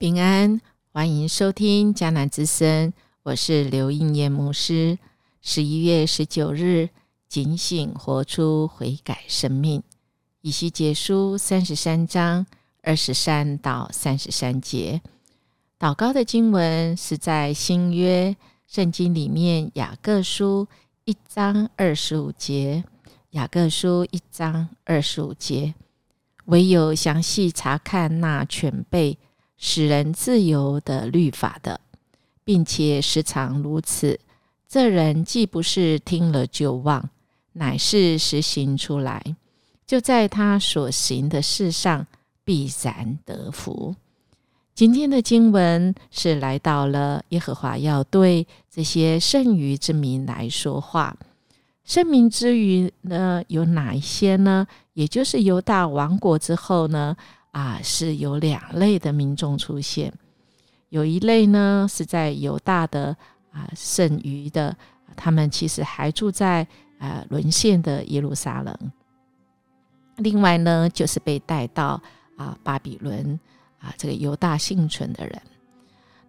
平安，欢迎收听迦南之声，我是刘应艳牧师。十一月十九日，警醒活出悔改生命。以西结书三十三章二十三到三十三节，祷告的经文是在新约圣经里面雅各书一章二十五节。雅各书一章二十五节，唯有详细查看那全备。使人自由的律法的，并且时常如此，这人既不是听了就忘，乃是实行出来，就在他所行的事上必然得福。今天的经文是来到了耶和华要对这些剩余之民来说话。圣民之余呢，有哪一些呢？也就是犹大王国之后呢？啊，是有两类的民众出现，有一类呢是在犹大的啊剩余的，他们其实还住在啊沦陷的耶路撒冷。另外呢，就是被带到啊巴比伦啊这个犹大幸存的人，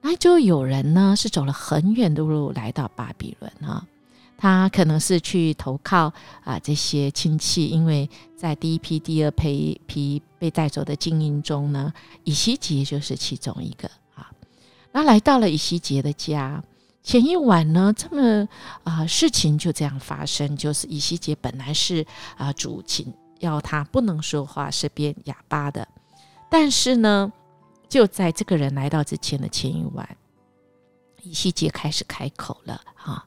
那就有人呢是走了很远的路来到巴比伦啊。他可能是去投靠啊这些亲戚，因为在第一批、第二批批被带走的精英中呢，以西杰就是其中一个啊。那来到了以西杰的家，前一晚呢，这么啊事情就这样发生，就是以西杰本来是啊主请要他不能说话，是变哑巴的，但是呢，就在这个人来到之前的前一晚，以西杰开始开口了啊。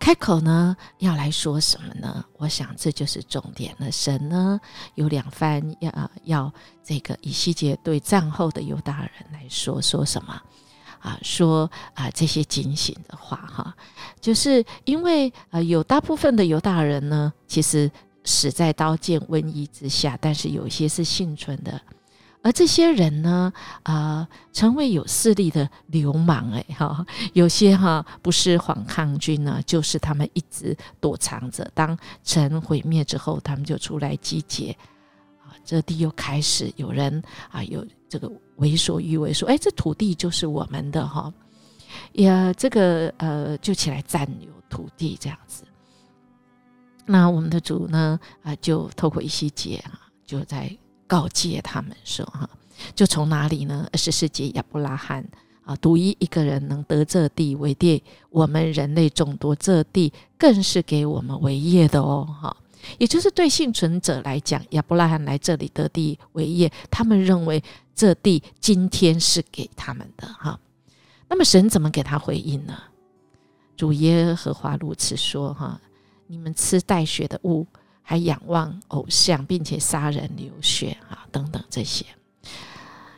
开口呢，要来说什么呢？我想这就是重点了。神呢有两番要要这个以西结对战后的犹大人来说说什么啊？说啊这些警醒的话哈，就是因为呃有大部分的犹大人呢，其实死在刀剑瘟疫之下，但是有些是幸存的。而这些人呢，啊，成为有势力的流氓，哎，哈，有些哈不是反抗军呢，就是他们一直躲藏着。当城毁灭之后，他们就出来集结，啊，这地又开始有人啊，有这个为所欲为，说，哎，这土地就是我们的，哈，也这个呃，就起来占有土地这样子。那我们的主呢，啊，就透过一些节啊，就在。告诫他们说：“哈，就从哪里呢？二十世纪亚伯拉罕啊，独一一个人能得这地为业，我们人类众多，这地更是给我们为业的哦。哈，也就是对幸存者来讲，亚伯拉罕来这里得地为业，他们认为这地今天是给他们的。哈，那么神怎么给他回应呢？主耶和华如此说：哈，你们吃带血的物。”还仰望偶像，并且杀人流血啊，等等这些，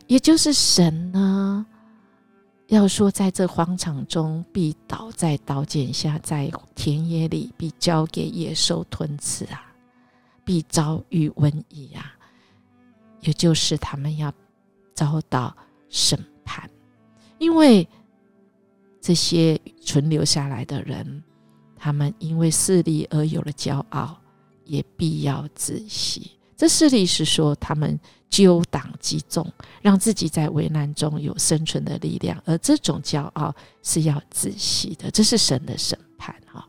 也就是神呢，要说在这荒场中必倒在刀剑下，在田野里必交给野兽吞吃啊，必遭遇瘟疫啊，也就是他们要遭到审判，因为这些存留下来的人，他们因为势力而有了骄傲。也必要仔细。这势力是说，他们纠党击众，让自己在危难中有生存的力量，而这种骄傲是要仔细的。这是神的审判哈。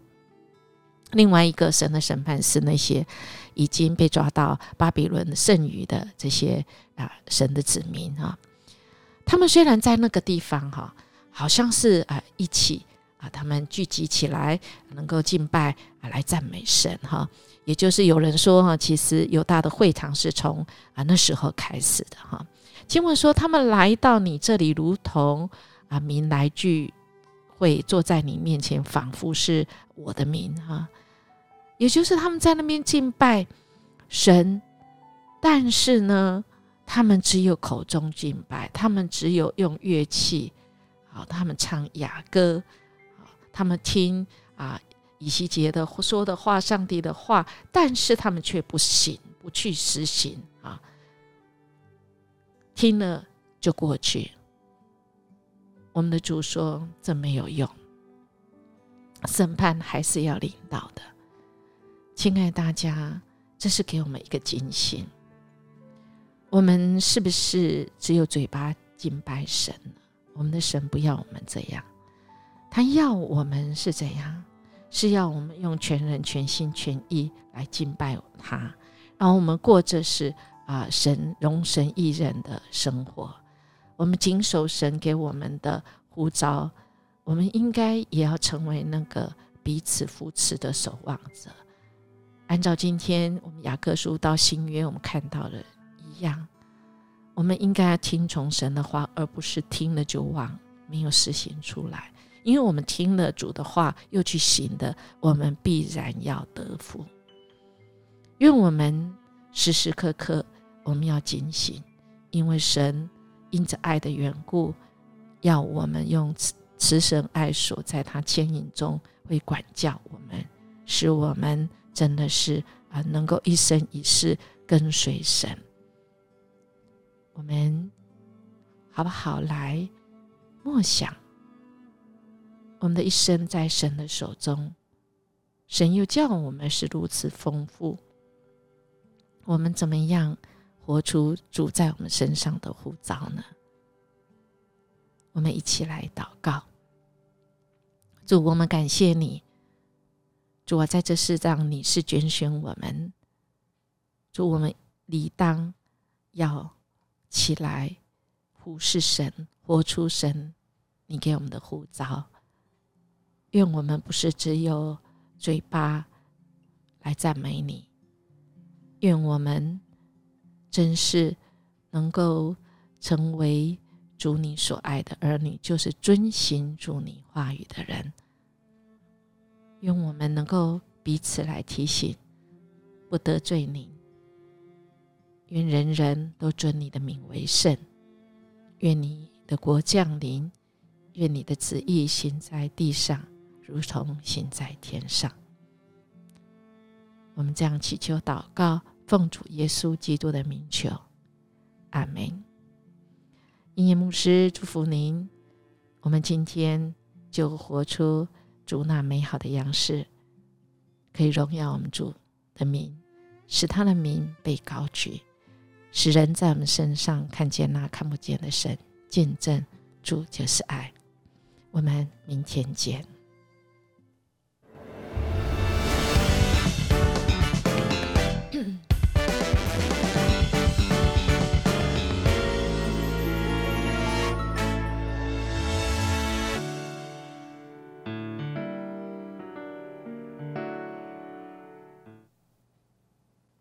另外一个神的审判是那些已经被抓到巴比伦剩余的这些啊神的子民啊，他们虽然在那个地方哈，好像是啊一起啊，他们聚集起来能够敬拜啊来赞美神哈。也就是有人说哈，其实犹大的会堂是从啊那时候开始的哈。经文说，他们来到你这里，如同啊民来聚会，坐在你面前，仿佛是我的民哈。也就是他们在那边敬拜神，但是呢，他们只有口中敬拜，他们只有用乐器，好，他们唱雅歌，他们听啊。以西结的说的话，上帝的话，但是他们却不行，不去实行啊，听了就过去。我们的主说这没有用，审判还是要领导的。亲爱大家，这是给我们一个警醒：我们是不是只有嘴巴敬拜神。我们的神不要我们这样，他要我们是怎样？是要我们用全人、全心、全意来敬拜他，然后我们过着是啊神容神一人的生活。我们谨守神给我们的呼召，我们应该也要成为那个彼此扶持的守望者。按照今天我们雅各书到新约，我们看到的一样，我们应该要听从神的话，而不是听了就忘，没有实行出来。因为我们听了主的话，又去行的，我们必然要得福。愿我们时时刻刻我们要警醒，因为神因着爱的缘故，要我们用慈慈神爱所在他牵引中，会管教我们，使我们真的是啊，能够一生一世跟随神。我们好不好来默想？我们的一生在神的手中，神又叫我们是如此丰富。我们怎么样活出主在我们身上的呼召呢？我们一起来祷告。主，我们感谢你，主啊，在这世上你是拣选我们，主，我们理当要起来服侍神，活出神你给我们的呼召。愿我们不是只有嘴巴来赞美你，愿我们真是能够成为主你所爱的儿女，就是遵行主你话语的人。愿我们能够彼此来提醒，不得罪你。愿人人都尊你的名为圣。愿你的国降临。愿你的旨意行在地上。如同行在天上，我们这样祈求祷告，奉主耶稣基督的名求，阿门。音乐牧师祝福您，我们今天就活出主那美好的样式，可以荣耀我们主的名，使他的名被高举，使人在我们身上看见那看不见的神，见证主就是爱。我们明天见。Yeah.